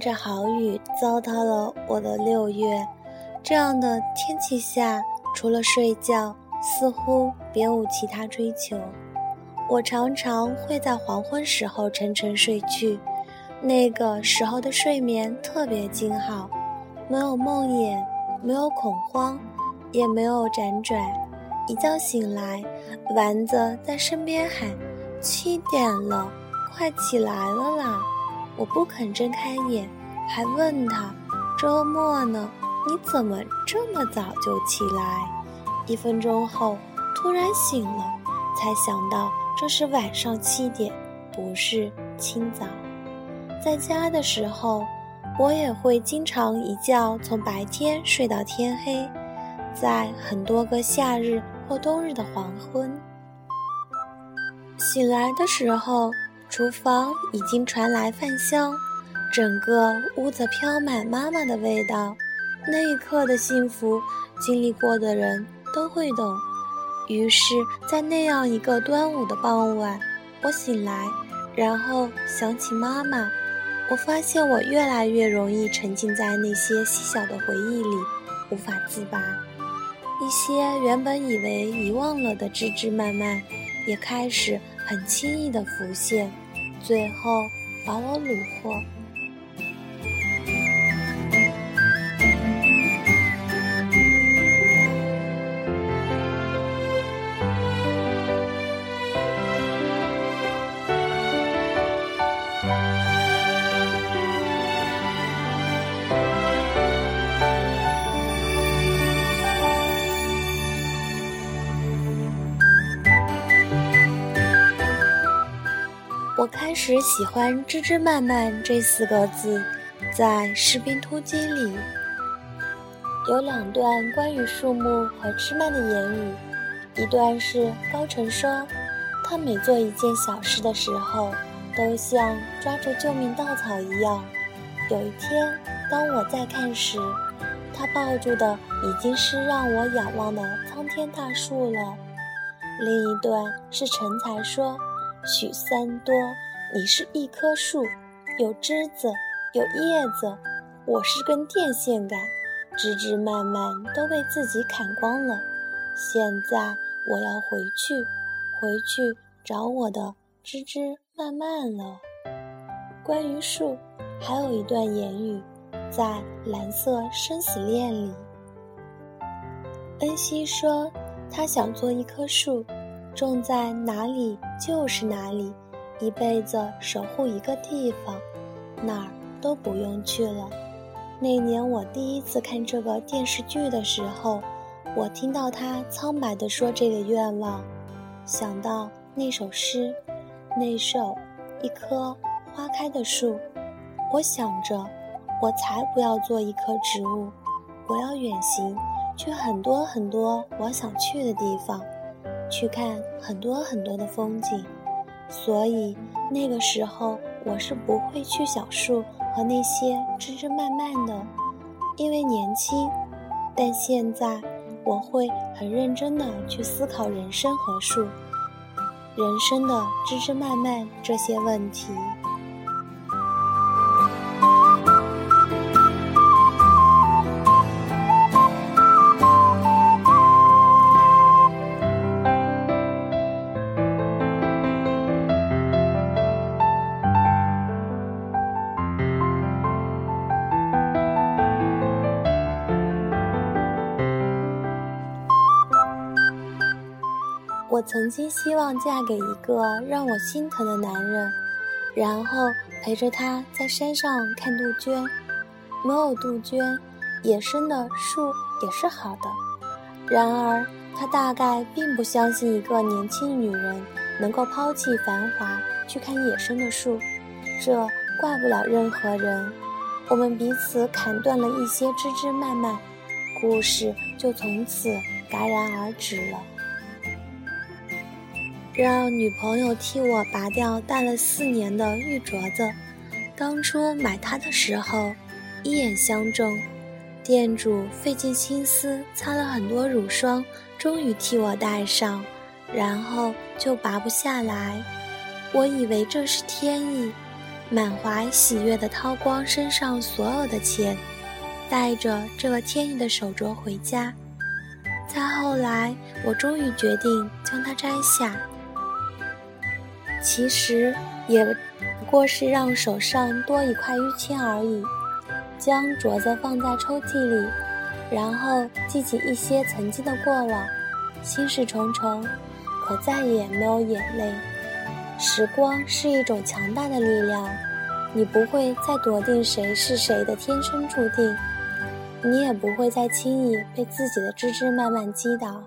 着好雨，糟蹋了我的六月。这样的天气下，除了睡觉，似乎别无其他追求。我常常会在黄昏时候沉沉睡去，那个时候的睡眠特别静好，没有梦魇，没有恐慌，也没有辗转。一觉醒来，丸子在身边喊：“七点了，快起来了啦！”我不肯睁开眼，还问他：“周末呢？你怎么这么早就起来？”一分钟后，突然醒了，才想到这是晚上七点，不是清早。在家的时候，我也会经常一觉从白天睡到天黑，在很多个夏日或冬日的黄昏，醒来的时候。厨房已经传来饭香，整个屋子飘满妈妈的味道。那一刻的幸福，经历过的人都会懂。于是，在那样一个端午的傍晚，我醒来，然后想起妈妈。我发现我越来越容易沉浸在那些细小的回忆里，无法自拔。一些原本以为遗忘了的枝枝蔓蔓，也开始很轻易地浮现。最后把我虏获。我开始喜欢“枝枝蔓蔓”这四个字，在《士兵突击》里有两段关于树木和枝蔓的言语，一段是高晨说，他每做一件小事的时候，都像抓住救命稻草一样。有一天，当我在看时，他抱住的已经是让我仰望的苍天大树了。另一段是成才说。许三多，你是一棵树，有枝子，有叶子，我是根电线杆，枝枝蔓蔓都被自己砍光了。现在我要回去，回去找我的枝枝蔓蔓了。关于树，还有一段言语，在《蓝色生死恋》里，恩熙说，他想做一棵树。种在哪里就是哪里，一辈子守护一个地方，哪儿都不用去了。那年我第一次看这个电视剧的时候，我听到他苍白地说这个愿望，想到那首诗，那首一棵花开的树，我想着，我才不要做一棵植物，我要远行，去很多很多我想去的地方。去看很多很多的风景，所以那个时候我是不会去小树和那些枝枝蔓蔓的，因为年轻。但现在我会很认真的去思考人生和树、人生的枝枝蔓蔓这些问题。我曾经希望嫁给一个让我心疼的男人，然后陪着他在山上看杜鹃。没有杜鹃，野生的树也是好的。然而，他大概并不相信一个年轻女人能够抛弃繁华去看野生的树，这怪不了任何人。我们彼此砍断了一些枝枝蔓蔓，故事就从此戛然而止了。让女朋友替我拔掉戴了四年的玉镯子，当初买它的时候，一眼相中，店主费尽心思擦了很多乳霜，终于替我戴上，然后就拔不下来。我以为这是天意，满怀喜悦地掏光身上所有的钱，带着这个天意的手镯回家。再后来，我终于决定将它摘下。其实也不过是让手上多一块淤青而已。将镯子放在抽屉里，然后记起一些曾经的过往，心事重重，可再也没有眼泪。时光是一种强大的力量，你不会再笃定谁是谁的天生注定，你也不会再轻易被自己的枝枝蔓蔓击倒。